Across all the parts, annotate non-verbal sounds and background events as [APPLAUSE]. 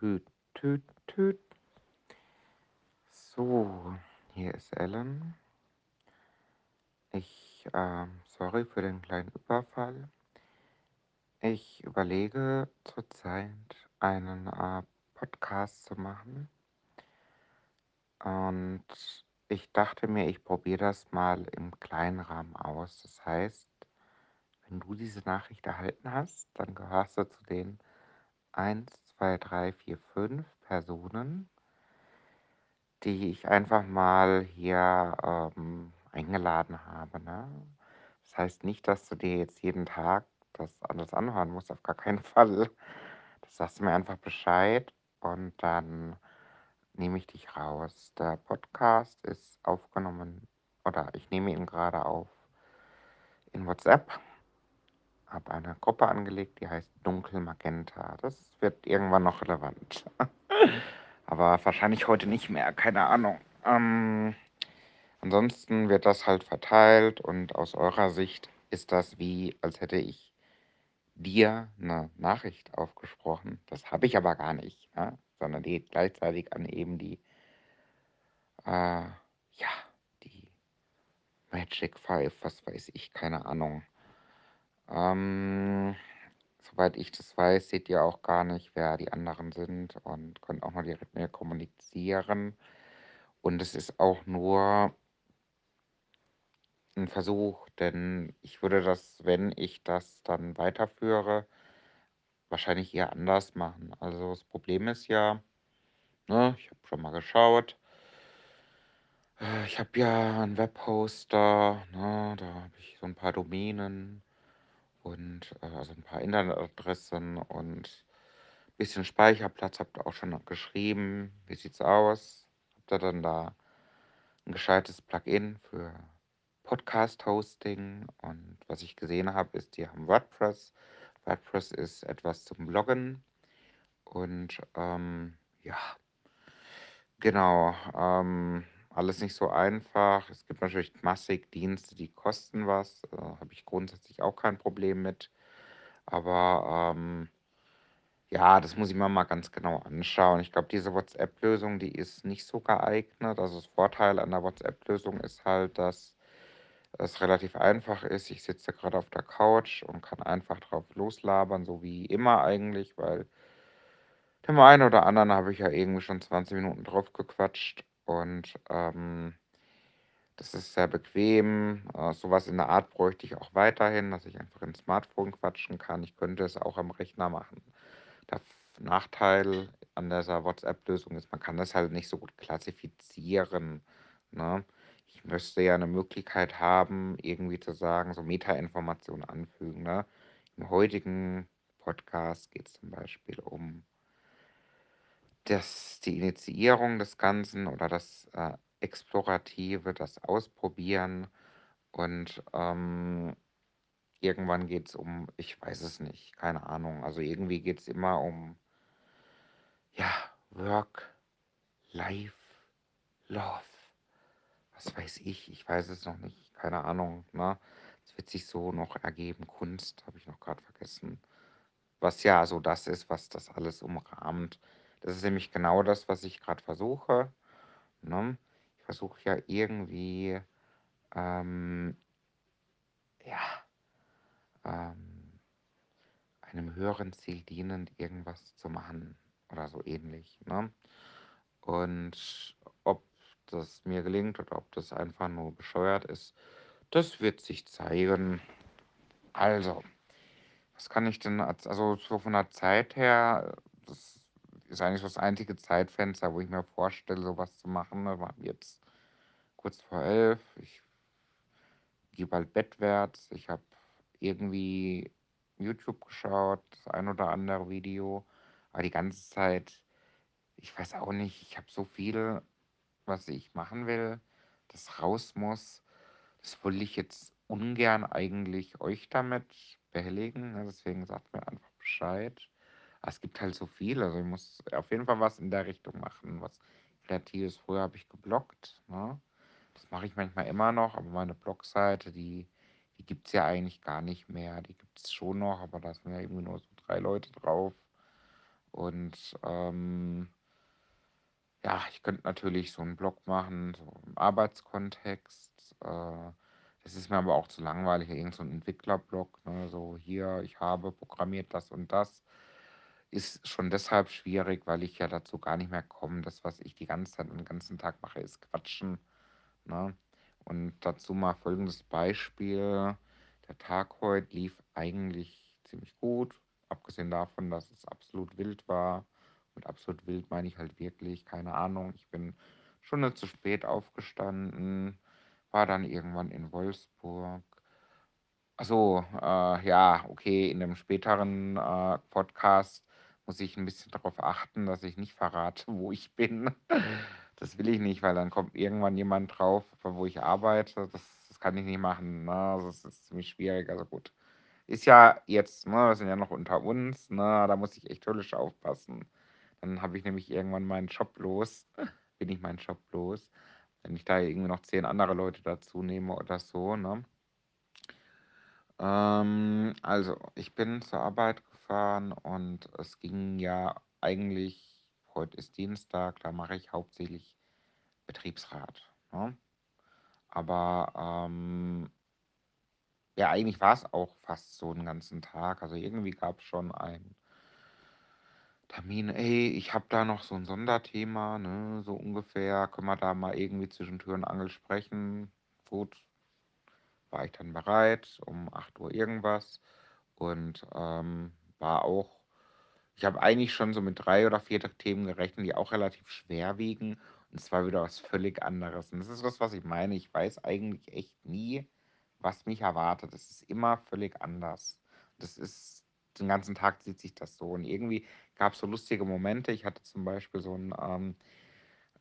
Tüt, tüt, tüt. So, hier ist Ellen. Ich, äh, sorry für den kleinen Überfall. Ich überlege zurzeit einen äh, Podcast zu machen. Und ich dachte mir, ich probiere das mal im kleinen Rahmen aus. Das heißt, wenn du diese Nachricht erhalten hast, dann gehörst du zu den 1, 2, 3, 4, 5 Personen, die ich einfach mal hier ähm, eingeladen habe. Ne? Das heißt nicht, dass du dir jetzt jeden Tag das alles anhören musst, auf gar keinen [LAUGHS] Fall. Das sagst du mir einfach Bescheid und dann nehme ich dich raus. Der Podcast ist aufgenommen oder ich nehme ihn gerade auf in WhatsApp. Habe eine Gruppe angelegt, die heißt Dunkel Magenta. Das wird irgendwann noch relevant. [LAUGHS] Aber wahrscheinlich heute nicht mehr, keine Ahnung. Ähm, ansonsten wird das halt verteilt und aus eurer Sicht ist das wie, als hätte ich dir eine Nachricht aufgesprochen. Das habe ich aber gar nicht, ja? sondern die geht gleichzeitig an eben die, äh, ja, die Magic Five, was weiß ich, keine Ahnung. Ähm, soweit ich das weiß, seht ihr auch gar nicht, wer die anderen sind und könnt auch mal direkt mit mir kommunizieren. Und es ist auch nur ein Versuch, denn ich würde das, wenn ich das dann weiterführe, wahrscheinlich eher anders machen. Also das Problem ist ja, ne, ich habe schon mal geschaut, äh, ich habe ja einen Webhoster, ne, da habe ich so ein paar Domänen und äh, also ein paar Internetadressen und ein bisschen Speicherplatz habt ihr auch schon geschrieben. Wie sieht's aus? Habt ihr dann da ein gescheites Plugin für Podcast-Hosting? Und was ich gesehen habe, ist, die haben WordPress. WordPress ist etwas zum Bloggen. Und ähm, ja, genau. Ähm, alles nicht so einfach. Es gibt natürlich massig Dienste, die kosten was. Äh, Habe ich grundsätzlich auch kein Problem mit. Aber ähm, ja, das muss ich mir mal ganz genau anschauen. Ich glaube, diese WhatsApp-Lösung, die ist nicht so geeignet. Also das Vorteil an der WhatsApp-Lösung ist halt, dass es relativ einfach ist. Ich sitze gerade auf der Couch und kann einfach drauf loslabern, so wie immer eigentlich, weil dem einen oder anderen habe ich ja irgendwie schon 20 Minuten drauf gequatscht und ähm, das ist sehr bequem. Äh, sowas in der Art bräuchte ich auch weiterhin, dass ich einfach ins Smartphone quatschen kann. Ich könnte es auch am Rechner machen. Der Nachteil an dieser WhatsApp-Lösung ist, man kann das halt nicht so gut klassifizieren. Ne? Ich müsste ja eine Möglichkeit haben, irgendwie zu sagen, so Metainformationen anfügen. Ne? Im heutigen Podcast geht es zum Beispiel um das, die Initiierung des Ganzen oder das äh, Explorative, das Ausprobieren und ähm, irgendwann geht es um, ich weiß es nicht, keine Ahnung. Also irgendwie geht es immer um, ja, Work, Life, Love. Was weiß ich, ich weiß es noch nicht, keine Ahnung. Ne? Es wird sich so noch ergeben. Kunst habe ich noch gerade vergessen. Was ja so das ist, was das alles umrahmt. Das ist nämlich genau das, was ich gerade versuche. Ne? Ich versuche ja irgendwie, ähm, ja, ähm, einem höheren Ziel dienend irgendwas zu machen oder so ähnlich. Ne? Und ob das mir gelingt oder ob das einfach nur bescheuert ist, das wird sich zeigen. Also, was kann ich denn, als- also so von der Zeit her, ist eigentlich das einzige Zeitfenster, wo ich mir vorstelle, sowas zu machen. Wir haben jetzt kurz vor elf, ich gehe bald bettwärts, ich habe irgendwie YouTube geschaut, das ein oder andere Video, aber die ganze Zeit, ich weiß auch nicht, ich habe so viel, was ich machen will, das raus muss. Das will ich jetzt ungern eigentlich euch damit behelligen. Deswegen sagt mir einfach Bescheid. Aber es gibt halt so viel. Also ich muss auf jeden Fall was in der Richtung machen. Was Kreatives. Früher habe ich geblockt. Ne? Das mache ich manchmal immer noch, aber meine Blogseite, die, die gibt es ja eigentlich gar nicht mehr. Die gibt es schon noch, aber da sind ja irgendwie nur so drei Leute drauf. Und ähm, ja, ich könnte natürlich so einen Blog machen, so im Arbeitskontext. Äh, das ist mir aber auch zu langweilig, irgend so Entwicklerblog, ne? So: „Hier, ich habe programmiert das und das.“ Ist schon deshalb schwierig, weil ich ja dazu gar nicht mehr komme. Das, was ich die ganze Zeit den ganzen Tag mache, ist Quatschen, ne? Und dazu mal folgendes Beispiel. Der Tag heute lief eigentlich ziemlich gut, abgesehen davon, dass es absolut wild war. Mit absolut wild meine ich halt wirklich, keine Ahnung, ich bin Stunde zu spät aufgestanden, war dann irgendwann in Wolfsburg. Ach so, äh, ja, okay, in 'nem späteren, äh, Podcast muss ich 'n bisschen darauf achten, dass ich nicht verrate, wo ich bin. Das will ich nicht, weil dann kommt irgendwann jemand drauf, von wo ich arbeite. Das das kann ich nicht machen, ne? Also, das ist ziemlich schwierig. Also, gut. Ist ja jetzt ne, wir sind ja noch unter uns, ne? Da muss ich echt höllisch aufpassen. Dann habe ich nämlich irgendwann meinen Job los [LAUGHS] bin ich meinen Job los, wenn ich da irgendwie noch 10 andere Leute dazu nehme oder so, ne? Ähm, also, ich bin zur Arbeit gefahren und es ging ja eigentlich heute ist Dienstag, da mache ich hauptsächlich Betriebsrat, ne? Aber, ähm ja, eigentlich war es auch fast so 'n ganzen Tag. Also, irgendwie gab's schon einen Termin: „Ey, ich habe da noch so 'n Sonderthema, ne, so ungefähr. Können wir da mal irgendwie zwischen Tür und Angel sprechen?“ Gut. War ich dann bereit um 8:00 irgendwas und, ähm, war auch ich habe eigentlich schon so mit 3 oder 4 T Themen gerechnet, die auch relativ schwer wiegen und es war wieder was völlig anderes. Und das ist das, was ich meine. Ich weiß eigentlich echt nie, was mich erwartet. Es ist immer völlig anders. Das ist den ganzen Tag zieht sich das so und irgendwie gab's so lustige Momente. Ich hatte zum Beispiel so 'n, ähm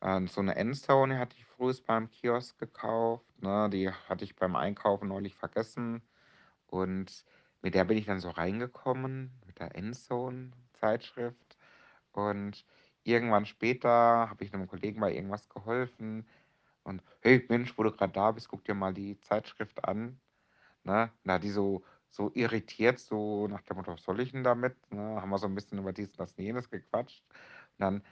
ähm, so 'ne Endzone hatte ich frühest beim Kiosk gekauft, ne? Die hatte ich beim Einkaufen neulich vergessen und mit der bin ich dann so reingekommen, mit der Endzone-Zeitschrift. Und irgendwann später habe ich 'nem Kollegen bei irgendwas geholfen und: „Hey Mensch, wo du grad da bist, guck dir mal die Zeitschrift an“, ne? Und hat die so so irritiert, so nach dem Motto: „Was soll ich 'n damit“, ne? Haben wir so 'n bisschen über dies, das und jenes gequatscht. Und dann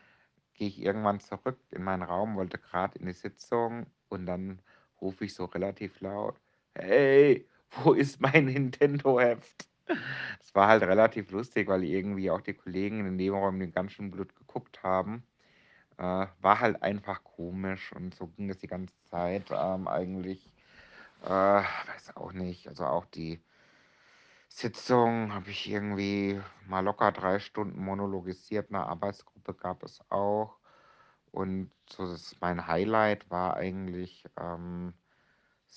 gehe ich irgendwann zurück in meinen Raum, wollte grad in die Sitzung und dann rufe ich so relativ laut: „Hey, [LAUGHS] wo ist mein Nintendo-Heft?“ Das war halt relativ lustig, weil irgendwie auch die Kollegen in dem Nebenraum ganz schön blöd geguckt haben. Äh, war halt einfach komisch und so ging das die ganze Zeit, ähm, eigentlich. Äh, weiß auch nicht. Also, auch die Sitzung habe ich irgendwie mal locker 3 Stunden monologisiert, 'ne Arbeitsgruppe gab es auch. Und so das mein Highlight war eigentlich, ähm,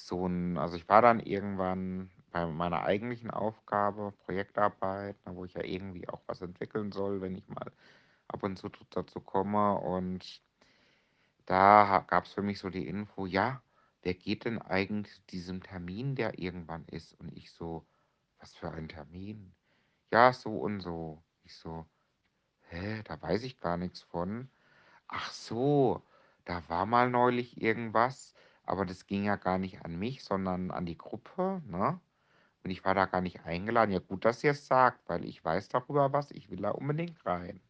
so 'n also, ich war dann irgendwann bei meiner eigentlichen Aufgabe, Projektarbeit, ne, wo ich ja irgendwie auch was entwickeln soll, wenn ich mal ab und zu dazu komme. Und da ha gab's für mich so die Info: „Ja, wer geht denn eigentlich zu diesem Termin, der irgendwann ist?“ Und ich so: „Was für ein Termin?“ „Ja, so und so.“ Ich so: „Hä, da weiß ich gar nix von.“ „Ach so, da war mal neulich irgendwas, aber das ging ja gar nicht an mich, sondern an die Gruppe, ne? Und ich war da gar nicht eingeladen.“ „Ja, gut, dass ihr's sagt, weil ich weiß darüber was, ich will da unbedingt rein“,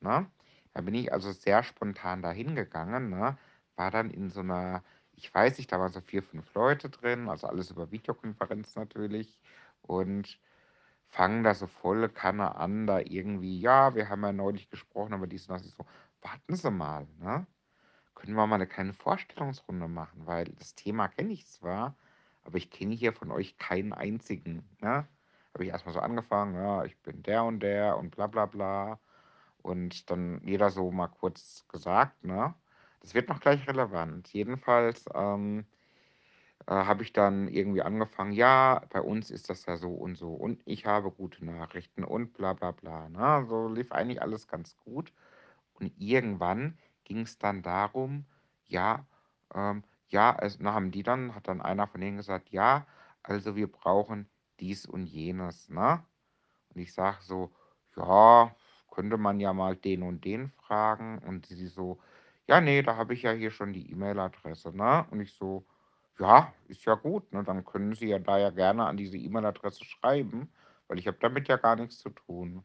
ne? Da bin ich also sehr spontan da hingegangen, ne? War dann in so 'ner ich weiß nicht, da waren so 4, 5 Leute drin, also, alles über Videokonferenz natürlich und fangen da so volle Kanne an, da irgendwie: „Ja, wir haben ja neulich gesprochen über dies und das.“ Ich so: „Warten Sie mal, ne? Können wir mal 'ne kleine Vorstellungsrunde machen, weil das Thema kenne ich zwar, aber ich kenne hier von euch keinen einzigen“, ne? Habe ich erst mal so angefangen: „Ja, ich bin der und der und bla bla bla.“ Und dann jeder so mal kurz gesagt, ne? Das wird noch gleich relevant. Jedenfalls, ähm, äh, habe ich dann irgendwie angefangen: „Ja, bei uns ist das ja so und so und ich habe gute Nachrichten und bla bla bla“, ne? So lief eigentlich alles ganz gut. Und irgendwann ging's dann darum, ja, ähm, ja, es na, haben die dann hat dann einer von denen gesagt: „Ja, also, wir brauchen dies und jenes“, ne? Und ich sage so: „Ja, könnte man ja mal den und den fragen.“ Und sie so: „Ja, ne, da habe ich ja hier schon die E-Mail-Adresse“, ne? Und ich so: „Ja, ist ja gut, ne? Dann können Sie ja da ja gerne an diese E-Mail-Adresse schreiben, weil ich habe damit ja gar nix zu tun.“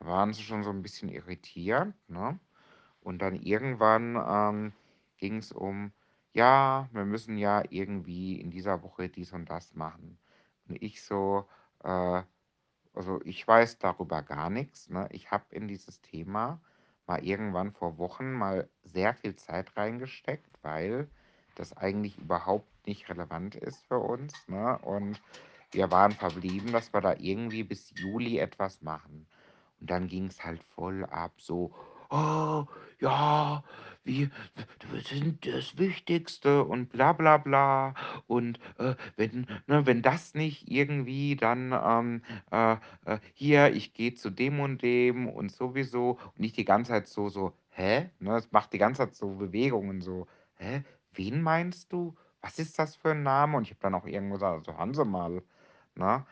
Da waren sie schon so 'n bisschen irritiert, ne? Und dann irgendwann, ähm, ging's um: „Ja, wir müssen ja irgendwie in dieser Woche dies und das machen.“ Und ich so: „Äh, also, ich weiß darüber gar nix, ne? Ich habe in dieses Thema mal irgendwann vor Wochen mal sehr viel Zeit reingesteckt, weil das eigentlich überhaupt nicht relevant ist für uns, ne? Und wir waren verblieben, dass wir da irgendwie bis Juli etwas machen.“ Und dann ging's halt voll ab, so: „Oh, ja, wir wir sind das Wichtigste und bla bla bla. Und, äh, wenn ne, wenn das nicht irgendwie, dann, ähm, äh, äh, hier, ich gehe zu dem und dem und sowieso.“ Und ich die ganze Zeit so so: „Hä?“ Ne? Es macht die ganze Zeit so Bewegungen so: „Hä, wen meinst du? Was ist das für 'n Name?“ Und ich habe dann auch irgendwo gesagt: „Also, hören Sie mal, ne?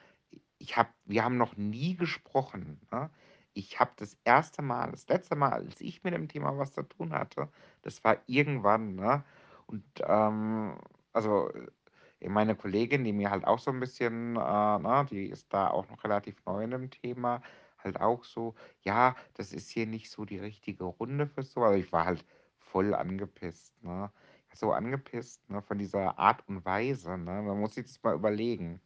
Ich habe wir haben noch nie gesprochen, ne? Ich habe das erste Mal das letzte Mal, als ich mit dem Thema was zu tun hatte, das war irgendwann, ne? Und, ähm, also, äh, meine Kollegin, die mir halt auch so 'n bisschen, äh, ne die ist da auch noch relativ neu in dem Thema, halt auch so: „Ja, das ist hier nicht so die richtige Runde für so.“ Also, ich war halt voll angepisst, ne? So angepisst, ne, von dieser Art und Weise, ne? Man muss sich das mal überlegen.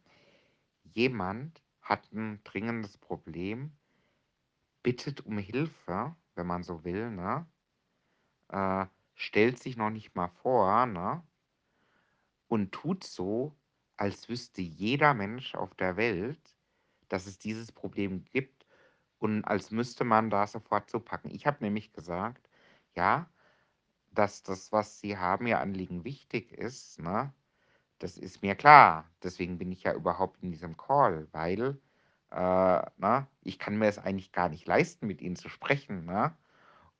Jemand hat 'n dringendes Problem bittet um Hilfe, wenn man so will, ne? Äh, stellt sich noch nicht mal vor, ne? Und tut so, als wüsste jeder Mensch auf der Welt, dass es dieses Problem gibt und als müsste man da sofort zupacken. Ich habe nämlich gesagt: „Ja, dass das, was Sie haben, Ihr Anliegen wichtig ist, ne, das ist mir klar. Deswegen bin ich ja überhaupt in diesem Call, weil, äh, ne, ich kann mir es eigentlich gar nicht leisten, mit Ihnen zu sprechen, ne?“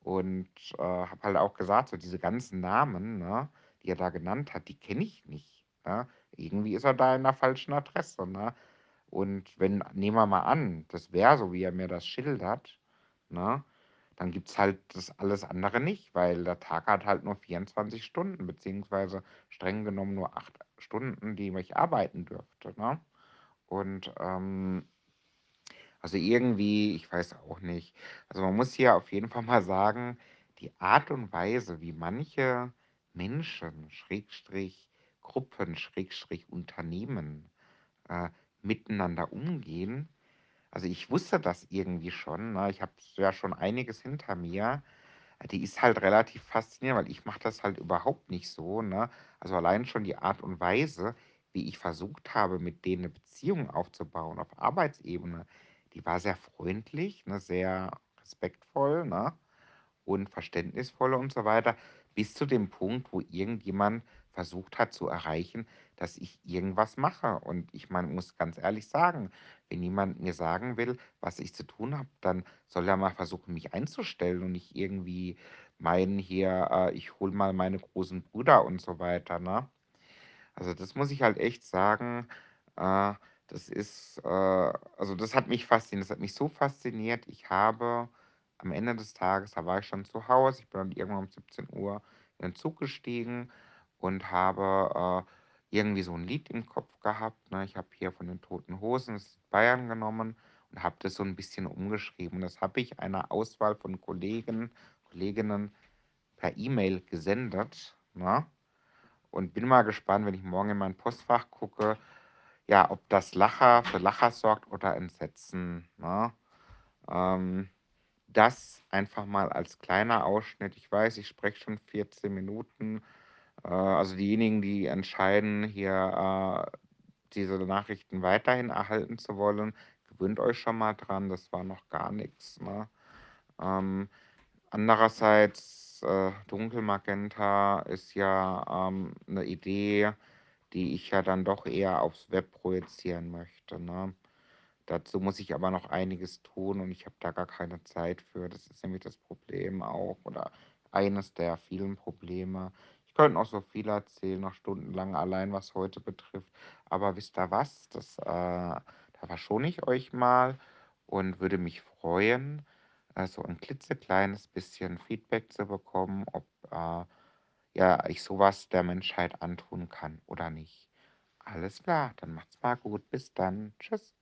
Und, äh, habe halt auch gesagt, so diese ganzen Namen, ne, die er da genannt hat, die kenne ich nicht, ne? Irgendwie ist er da in 'ner falschen Adresse, ne? Und wenn nehmen wir mal an, das wäre so, wie er mir das schildert, ne, dann gibt's halt das alles andere nicht, weil der Tag hat halt nur 24 Stunden, beziehungsweise streng genommen nur 8 Stunden, die ich arbeiten dürfte, ne? Und, ähm also, irgendwie ich weiß auch nicht. Also, man muss hier auf jeden Fall mal sagen, die Art und Weise, wie manche Menschen, Schrägstrich Gruppen, Schrägstrich Unternehmen, äh, miteinander umgehen also, ich wusste das irgendwie schon, ne? Ich habe ja schon einiges hinter mir. Die ist halt relativ faszinierend, weil ich mache das halt überhaupt nicht so, ne? Also, allein schon die Art und Weise, wie ich versucht habe, mit denen 'ne Beziehung aufzubauen auf Arbeitsebene, die war sehr freundlich, ne, sehr respektvoll, ne, und verständnisvoll und so weiter, bis zu dem Punkt, wo irgendjemand versucht hat zu erreichen, dass ich irgendwas mache. Und ich meine, muss ganz ehrlich sagen, wenn jemand mir sagen will, was ich zu tun habe, dann soll er mal versuchen, mich einzustellen und nicht irgendwie meinen hier, äh, ich hole mal meine großen Brüder und so weiter, ne? Also, das muss ich halt echt sagen, äh, das ist, äh also, das hat mich fasziniert. Das hat mich so fasziniert. Ich habe am Ende des Tages da war ich schon zu Hause, ich bin dann irgendwann um 17:00 in den Zug gestiegen und habe, äh, irgendwie so 'n Lied im Kopf gehabt, ne? Ich habe hier von den Toten Hosen das „Bayern“ genommen und habe das so 'n bisschen umgeschrieben. Das habe ich einer Auswahl von Kollegen Kolleginnen per E-Mail gesendet, ne? Und bin mal gespannt, wenn ich morgen in mein Postfach gucke, ja, ob das Lacher für Lacher sorgt oder Entsetzen, ne? Ähm, das einfach mal als kleiner Ausschnitt. Ich weiß, ich spreche schon 14 Minuten. Äh, also, diejenigen, die entscheiden, hier, äh, diese Nachrichten weiterhin erhalten zu wollen, gewöhnt euch schon mal dran, das war noch gar nix, ne? Ähm, andererseits, äh, Dunkelmagenta ist ja, ähm, 'ne Idee, die ich ja dann doch eher aufs Web projizieren möchte, ne? Dazu muss ich aber noch einiges tun und ich habe da gar keine Zeit für. Das ist nämlich das Problem auch oder eines der vielen Probleme. Ich könnte noch so viel erzählen, noch stundenlang, allein was heute betrifft. Aber wisst ihr was? Das, äh da verschone ich euch mal und würde mich freuen, äh, so 'n klitzekleines bisschen Feedback zu bekommen, ob, äh, ja, ich so was der Menschheit antun kann oder nicht. Alles klar, dann macht's mal gut. Bis dann. Tschüss.